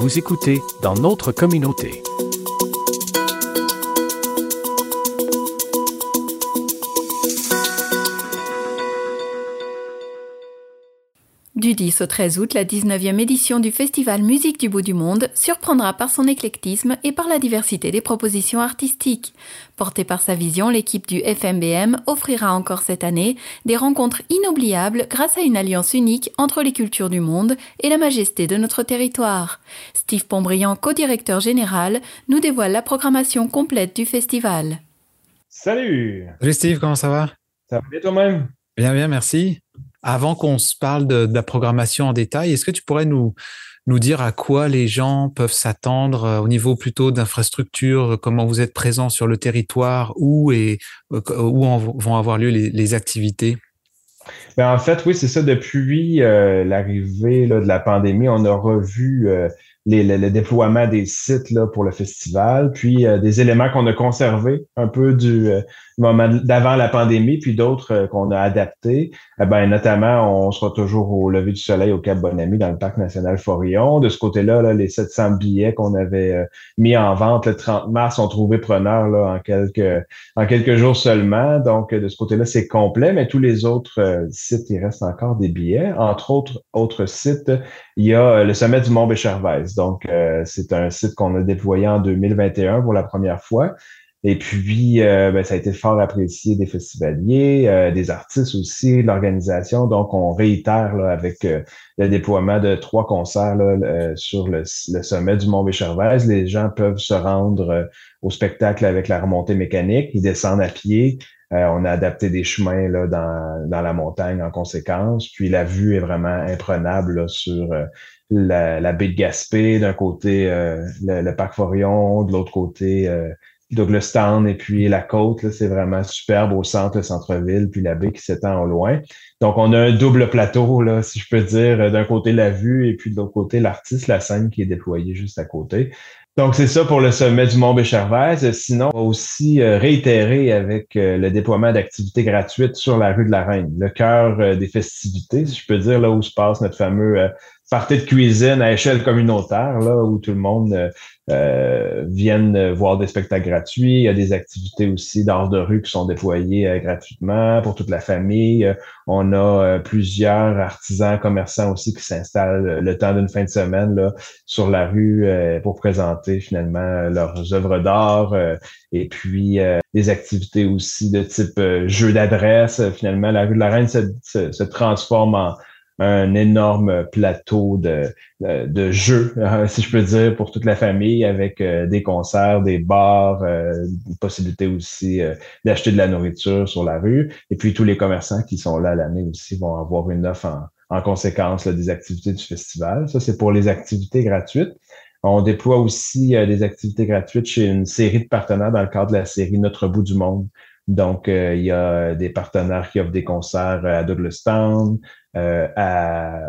Vous écoutez dans notre communauté. Du 10 au 13 août, la 19e édition du Festival Musique du bout du monde surprendra par son éclectisme et par la diversité des propositions artistiques. Portée par sa vision, l'équipe du FMBM offrira encore cette année des rencontres inoubliables grâce à une alliance unique entre les cultures du monde et la majesté de notre territoire. Steve Pombriand, co-directeur général, nous dévoile la programmation complète du festival. Salut! Salut Steve, comment ça va? Ça va bien toi-même? Bien, bien, merci. Avant qu'on se parle de, la programmation en détail, est-ce que tu pourrais nous, nous dire à quoi les gens peuvent s'attendre euh, au niveau plutôt d'infrastructure, comment vous êtes présent sur le territoire, où et euh, où vont avoir lieu les, activités? Ben en fait, oui, c'est ça. Depuis euh, l'arrivée de la pandémie, on a revu le, déploiement des sites là, pour le festival, puis des éléments qu'on a conservés un peu du, moment d'avant la pandémie, puis d'autres euh, qu'on a adaptés. Eh ben, notamment, on sera toujours au lever du soleil au Cap Bonami dans le parc national Forillon. De ce côté-là, là, les 700 billets qu'on avait euh, mis en vente le 30 mars ont trouvé preneur là, en quelques en quelques jours seulement. Donc, de ce côté-là, c'est complet, mais tous les autres euh, sites, il reste encore des billets. Entre autres, autres sites, il y a le sommet du Mont Béchervaise. Donc, c'est un site qu'on a déployé en 2021 pour la première fois. Et puis, euh, ben, ça a été fort apprécié des festivaliers, euh, des artistes aussi, l'organisation. Donc, on réitère là, avec euh, le déploiement de trois concerts là, sur le, sommet du Mont Béchervaise. Les gens peuvent se rendre au spectacle avec la remontée mécanique. Ils descendent à pied. On a adapté des chemins là, dans, dans la montagne en conséquence. Puis, la vue est vraiment imprenable sur la, la baie de Gaspé, d'un côté le, le, parc Forion, de l'autre côté Douglas Town et puis la côte, c'est vraiment superbe au centre, le centre-ville, puis la baie qui s'étend au loin. Donc, on a un double plateau, là, si je peux dire, d'un côté la vue et puis de l'autre côté l'artiste, la scène qui est déployée juste à côté. Donc, c'est ça pour le sommet du Mont Béchervaise. Sinon, on va aussi euh, réitérer avec euh, le déploiement d'activités gratuites sur la rue de la Reine, le cœur euh, des festivités, si je peux dire, là où se passe notre fameux partie de cuisine à échelle communautaire, là, où tout le monde euh, euh vienne voir des spectacles gratuits. Il y a des activités aussi d'art de rue qui sont déployées euh, gratuitement pour toute la famille. On a euh, plusieurs artisans, commerçants aussi qui s'installent le temps d'une fin de semaine là, sur la rue pour présenter finalement leurs œuvres d'art. et puis des activités aussi de type jeu d'adresse. Finalement, la rue de la Reine se transforme en un énorme plateau de, de, jeux, si je peux dire, pour toute la famille, avec euh, des concerts, des bars, euh, une possibilité aussi euh, d'acheter de la nourriture sur la rue. Et puis tous les commerçants qui sont là l'année aussi vont avoir une offre en, en conséquence des activités du festival. Ça, c'est pour les activités gratuites. On déploie aussi des activités gratuites chez une série de partenaires dans le cadre de la série Notre bout du monde. Donc, il y a des partenaires qui offrent des concerts à Douglas Town, euh, à,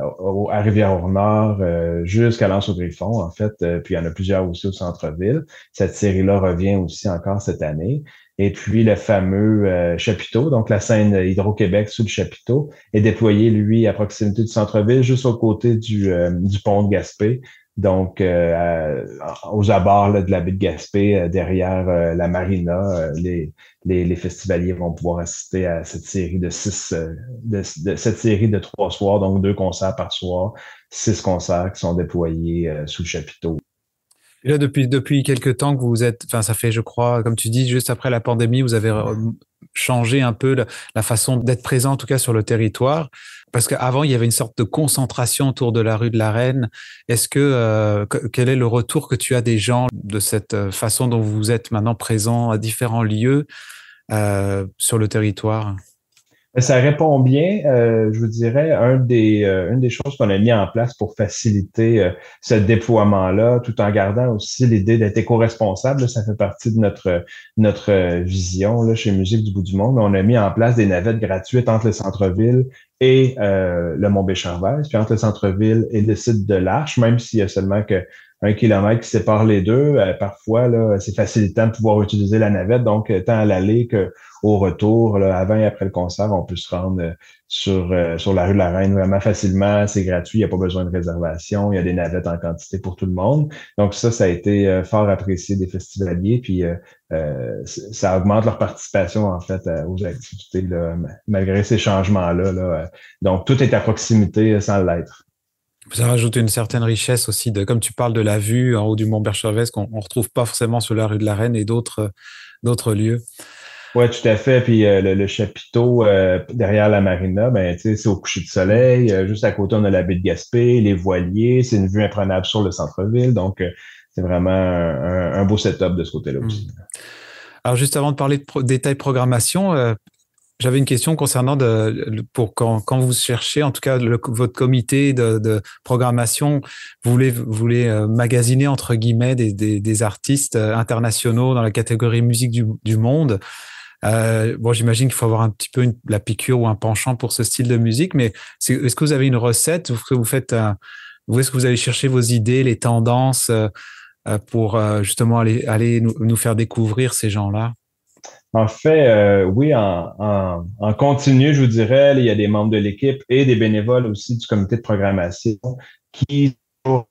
à Rivière-au-Nord euh, jusqu'à l'Anse-au-Griffon, en fait. Euh, puis il y en a plusieurs aussi au centre-ville. Cette série-là revient aussi encore cette année. Et puis le fameux chapiteau, donc la scène Hydro-Québec sous le chapiteau, est déployé, lui, à proximité du centre-ville, juste au côté du, du pont de Gaspé. Donc, euh, aux abords de la baie de Gaspé, euh, derrière euh, la marina, les, les, festivaliers vont pouvoir assister à cette série de six, de, cette série de trois soirs, donc deux concerts par soir, six concerts qui sont déployés sous le chapiteau. Et là, depuis, depuis quelques temps que vous êtes, enfin, ça fait, je crois, comme tu dis, juste après la pandémie, vous avez changé un peu la façon d'être présent, en tout cas sur le territoire parce qu'avant, il y avait une sorte de concentration autour de la rue de la Reine. Est-ce que, euh, quel est le retour que tu as des gens de cette euh, façon dont vous êtes maintenant présent à différents lieux euh, sur le territoire? Ça répond bien. Euh, je vous dirais, un des, euh, une des choses qu'on a mis en place pour faciliter euh, ce déploiement-là, tout en gardant aussi l'idée d'être éco-responsable, ça fait partie de notre, notre vision là, chez Musique du bout du monde. On a mis en place des navettes gratuites entre le centre-ville et le Mont Béchervaise, puis entre le centre-ville et le site de l'Arche, même s'il y a seulement que un kilomètre qui sépare les deux. parfois, là, c'est facilitant de pouvoir utiliser la navette. Donc, tant à l'aller qu'au retour, avant et après le concert, on peut se rendre sur, sur la rue de la Reine vraiment facilement. C'est gratuit, il n'y a pas besoin de réservation. Il y a des navettes en quantité pour tout le monde. Donc, ça, ça a été fort apprécié des festivaliers. Puis, ça augmente leur participation, en fait, aux activités, là, malgré ces changements-là. Là. Donc, tout est à proximité sans l'être. Ça rajoute une certaine richesse aussi, de, comme tu parles de la vue en haut du Mont Berchervès, qu'on ne retrouve pas forcément sur la rue de la Reine et d'autres d'autres lieux. Oui, tout à fait. Puis euh, le, chapiteau euh, derrière la marina, ben, c'est au coucher de soleil. Euh, juste à côté, on a la baie de Gaspé, les voiliers. C'est une vue imprenable sur le centre-ville. Donc, c'est vraiment un, beau setup de ce côté-là hmm. aussi. Alors, juste avant de parler de détails programmation, j'avais une question concernant de, pour quand, quand, vous cherchez, en tout cas votre comité de, de, programmation, vous voulez, vous voulez euh, magasiner entre guillemets des, des, des, artistes euh, internationaux dans la catégorie musique du, du monde. Euh, bon, j'imagine qu'il faut avoir un petit peu une, la piqûre ou un penchant pour ce style de musique, mais est-ce que vous avez une recette Est-ce que vous faites, où est-ce que vous allez chercher vos idées, les tendances pour justement aller, aller nous, nous faire découvrir ces gens-là? En fait, euh, oui, en, continu, je vous dirais, il y a des membres de l'équipe et des bénévoles aussi du comité de programmation qui ont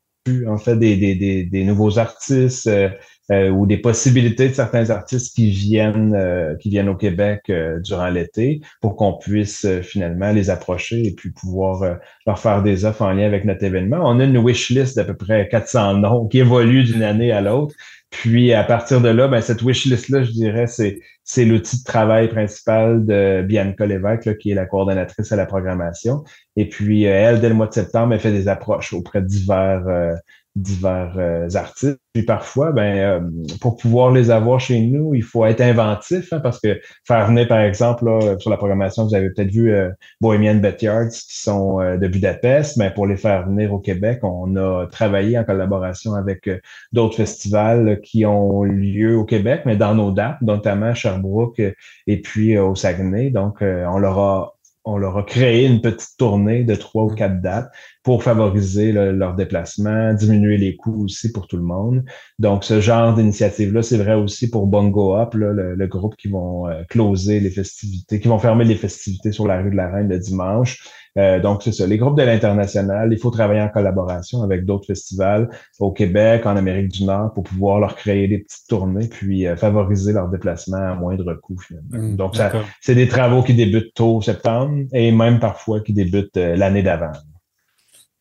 en fait des nouveaux artistes euh, euh, ou des possibilités de certains artistes qui viennent qui viennent au Québec durant l'été pour qu'on puisse finalement les approcher et puis pouvoir leur faire des offres en lien avec notre événement. On a une wish list d'à peu près 400 noms qui évolue d'une année à l'autre. Puis à partir de là, ben, cette wishlist-là, je dirais, c'est, c'est l'outil de travail principal de Bianca Lévesque, qui est la coordonnatrice à la programmation. Et puis, euh, elle, dès le mois de septembre, elle fait des approches auprès de divers, euh, divers euh, artistes. Puis parfois, ben, euh, pour pouvoir les avoir chez nous, il faut être inventif, hein, parce que faire venir, par exemple, là, sur la programmation, vous avez peut-être vu euh, Bohemian Backyards qui sont de Budapest, mais pour les faire venir au Québec, on a travaillé en collaboration avec d'autres festivals qui ont lieu au Québec, mais dans nos dates, notamment à Sherbrooke et puis au Saguenay. Donc, on leur a on leur a créé une petite tournée de trois ou quatre dates pour favoriser leur déplacement, diminuer les coûts aussi pour tout le monde. Donc, ce genre d'initiative-là, c'est vrai aussi pour Bongo Up, le, groupe qui vont euh, closer les festivités, qui vont fermer les festivités sur la rue de la Reine le dimanche. Euh, donc, c'est ça. Les groupes de l'international, il faut travailler en collaboration avec d'autres festivals au Québec, en Amérique du Nord, pour pouvoir leur créer des petites tournées, puis euh, favoriser leur déplacement à moindre coût, finalement. Mmh, donc, ça, c'est des travaux qui débutent tôt septembre et même parfois qui débutent euh, l'année d'avant.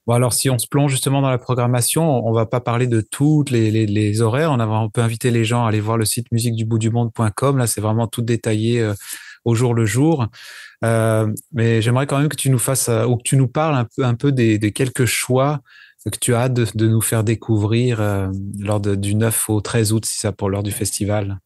Bon, alors, si on se plonge justement dans la programmation, on va pas parler de toutes les, horaires. On, peut inviter les gens à aller voir le site musiqueduboutdumonde.com. Là, c'est vraiment tout détaillé au jour le jour. Euh, mais j'aimerais quand même que tu nous fasses euh, ou que tu nous parles un peu, des, quelques choix que tu as de, de nous faire découvrir euh, lors du 9 au 13 août, si ça pour l'heure du festival.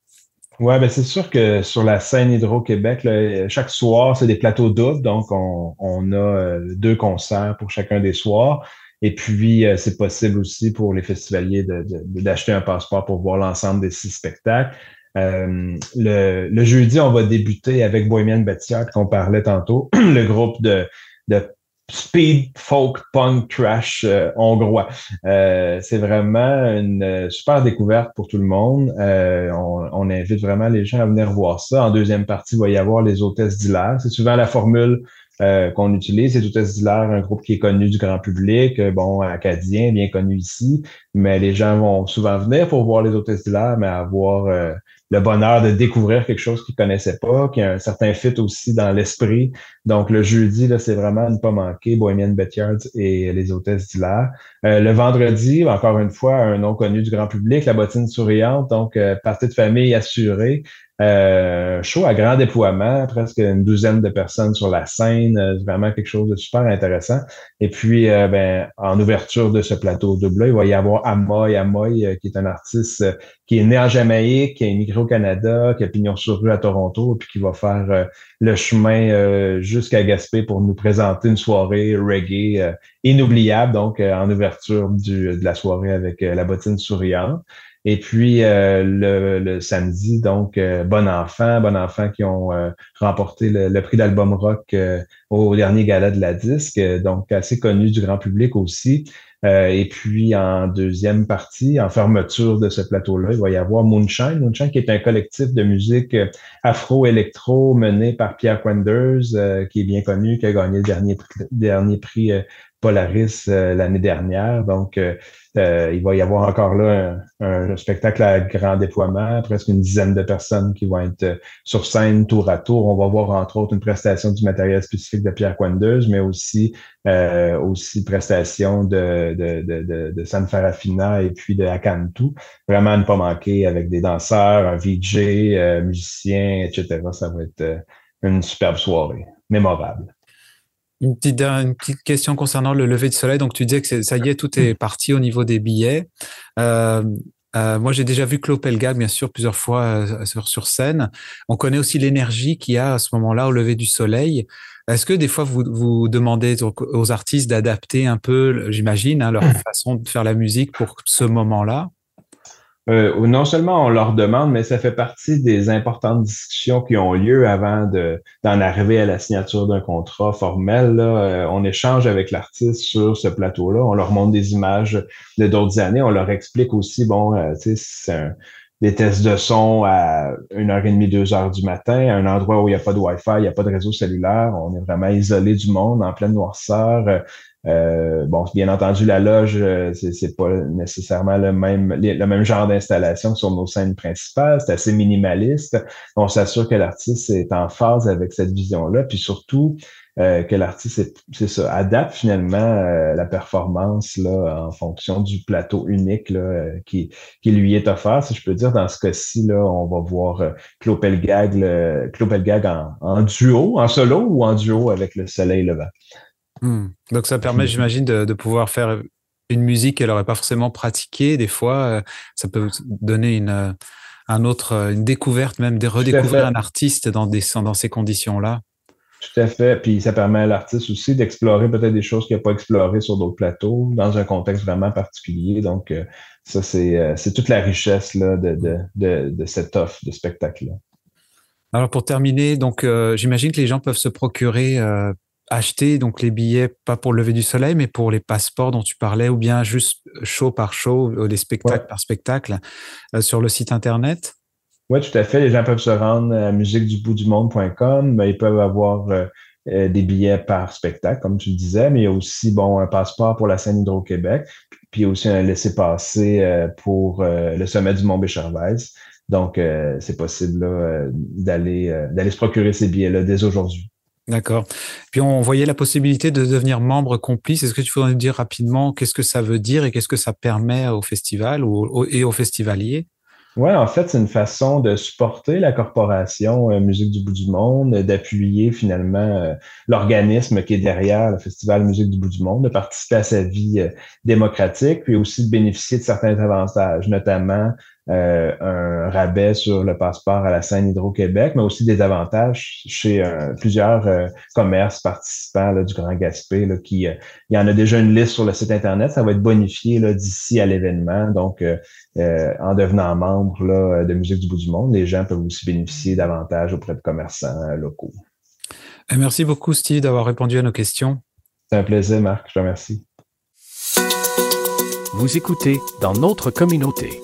Ouais, ben c'est sûr que sur la scène Hydro-Québec, chaque soir, c'est des plateaux doubles, donc on, on a deux concerts pour chacun des soirs. Et puis, c'est possible aussi pour les festivaliers d'acheter de, un passeport pour voir l'ensemble des six spectacles. Euh, le, jeudi, on va débuter avec Bohemian Batiat, qu'on parlait tantôt, le groupe de, de speed folk punk trash euh, hongrois. Euh, c'est vraiment une super découverte pour tout le monde. On, on, invite vraiment les gens à venir voir ça. En deuxième partie, il va y avoir les hôtesses d'Hilaire. C'est souvent la formule qu'on utilise. Les hôtesses d'Hilaire, un groupe qui est connu du grand public, bon, acadien, bien connu ici, mais les gens vont souvent venir pour voir les hôtesses d'Hilaire, mais avoir le bonheur de découvrir quelque chose qu'ils connaissaient pas, qui a un certain fit aussi dans l'esprit. Donc, le jeudi, là, c'est vraiment ne pas manquer Bohemian Backyards et les hôtesses d'Hilaire. Euh, le vendredi, encore une fois, un nom connu du grand public, la bottine souriante, donc euh, partie de famille assurée. Euh, show à grand déploiement, presque une douzaine de personnes sur la scène, euh, vraiment quelque chose de super intéressant. Et puis, euh, ben, en ouverture de ce plateau double, il va y avoir Amoy, Amoy, qui est un artiste qui est né en Jamaïque, qui est immigré au Canada, qui a pignon sur rue à Toronto, puis qui va faire le chemin jusqu'à Gaspé pour nous présenter une soirée reggae inoubliable, donc en ouverture de la soirée avec la bottine souriante. Et puis euh, le, samedi, donc euh, Bon Enfant, Bon Enfant qui ont euh, remporté le, prix d'album rock au dernier gala de la disque, donc assez connu du grand public aussi. et puis en deuxième partie, en fermeture de ce plateau-là, il va y avoir Moonshine. Moonshine qui est un collectif de musique afro-électro mené par Pierre Quenders, qui est bien connu, qui a gagné le dernier, dernier prix Polaris l'année dernière. Donc, euh, il va y avoir encore là un, spectacle à grand déploiement, presque une dizaine de personnes qui vont être euh, sur scène tour à tour. On va voir entre autres une prestation du matériel spécifique de Pierre Quandeuse, mais aussi euh, aussi prestation de, de, de, de, San Farafina et puis de Akantu. Vraiment ne pas manquer avec des danseurs, un VJ, euh, musicien, etc. Ça va être une superbe soirée, mémorable. Une petite, question concernant le lever du soleil. Donc, tu disais que ça y est, tout est parti au niveau des billets. Euh, euh, moi, j'ai déjà vu Claude bien sûr, plusieurs fois euh, sur, scène. On connaît aussi l'énergie qu'il y a à ce moment-là au lever du soleil. Est-ce que des fois, vous, vous demandez aux, artistes d'adapter un peu, j'imagine, hein, leur façon de faire la musique pour ce moment-là? Euh, non seulement on leur demande, mais ça fait partie des importantes discussions qui ont lieu avant de, d'en arriver à la signature d'un contrat formel. Là. Euh, on échange avec l'artiste sur ce plateau-là, on leur montre des images de d'autres années, on leur explique aussi, bon, euh, tu sais, c'est des tests de son à une heure et demie, deux heures du matin, à un endroit où il n'y a pas de Wi-Fi, il n'y a pas de réseau cellulaire, on est vraiment isolé du monde, en pleine noirceur. Euh, bon, bien entendu, la loge, euh, c'est pas nécessairement le même, le même genre d'installation sur nos scènes principales. C'est assez minimaliste. On s'assure que l'artiste est en phase avec cette vision-là, puis surtout euh, que l'artiste, c'est ça, adapte finalement euh, la performance là, en fonction du plateau unique là, qui, qui lui est offert. Si je peux dire, dans ce cas-ci, là, on va voir Claude Pelgag, en, en duo, en solo ou en duo avec le soleil levant. Hmm. Donc ça permet, j'imagine, de, pouvoir faire une musique qu'elle n'aurait pas forcément pratiquée. Des fois, euh, ça peut donner une, euh, un autre, euh, une découverte, même de redécouvrir un artiste dans, des, dans ces conditions-là. Tout à fait. Puis ça permet à l'artiste aussi d'explorer peut-être des choses qu'il n'a pas explorées sur d'autres plateaux, dans un contexte vraiment particulier. Donc, ça, c'est toute la richesse là, de, de, de, de cette offre de spectacle-là. Alors pour terminer, donc j'imagine que les gens peuvent se procurer acheter donc les billets pas pour le lever du soleil, mais pour les passeports dont tu parlais, ou bien juste show par show, ou les spectacles par spectacle euh, sur le site internet? Oui, tout à fait. Les gens peuvent se rendre à musiqueduboutdumonde.com. Ils peuvent avoir euh, euh, des billets par spectacle, comme tu le disais, mais il y a aussi bon un passeport pour la scène Hydro-Québec, puis aussi un laissez-passer pour le sommet du Mont Béchervaise. Donc, c'est possible d'aller d'aller se procurer ces billets-là dès aujourd'hui. D'accord. Puis on voyait la possibilité de devenir membre complice. Est-ce que tu pourrais nous dire rapidement qu'est-ce que ça veut dire et qu'est-ce que ça permet au festival ou, et aux festivaliers? Oui, en fait, c'est une façon de supporter la corporation euh, Musique du bout du monde, d'appuyer finalement euh, l'organisme qui est derrière le Festival Musique du bout du monde, de participer à sa vie euh, démocratique, puis aussi de bénéficier de certains avantages, notamment euh, un rabais sur le passeport à la scène Hydro-Québec, mais aussi des avantages chez euh, plusieurs euh, commerces participants là, du Grand Gaspé. Là, qui, il y en a déjà une liste sur le site Internet, ça va être bonifié d'ici à l'événement. Donc, en devenant membre là, de Musique du bout du monde, les gens peuvent aussi bénéficier davantage auprès de commerçants locaux. Merci beaucoup, Steve, d'avoir répondu à nos questions. C'est un plaisir, Marc. Je te remercie. Vous écoutez dans notre communauté.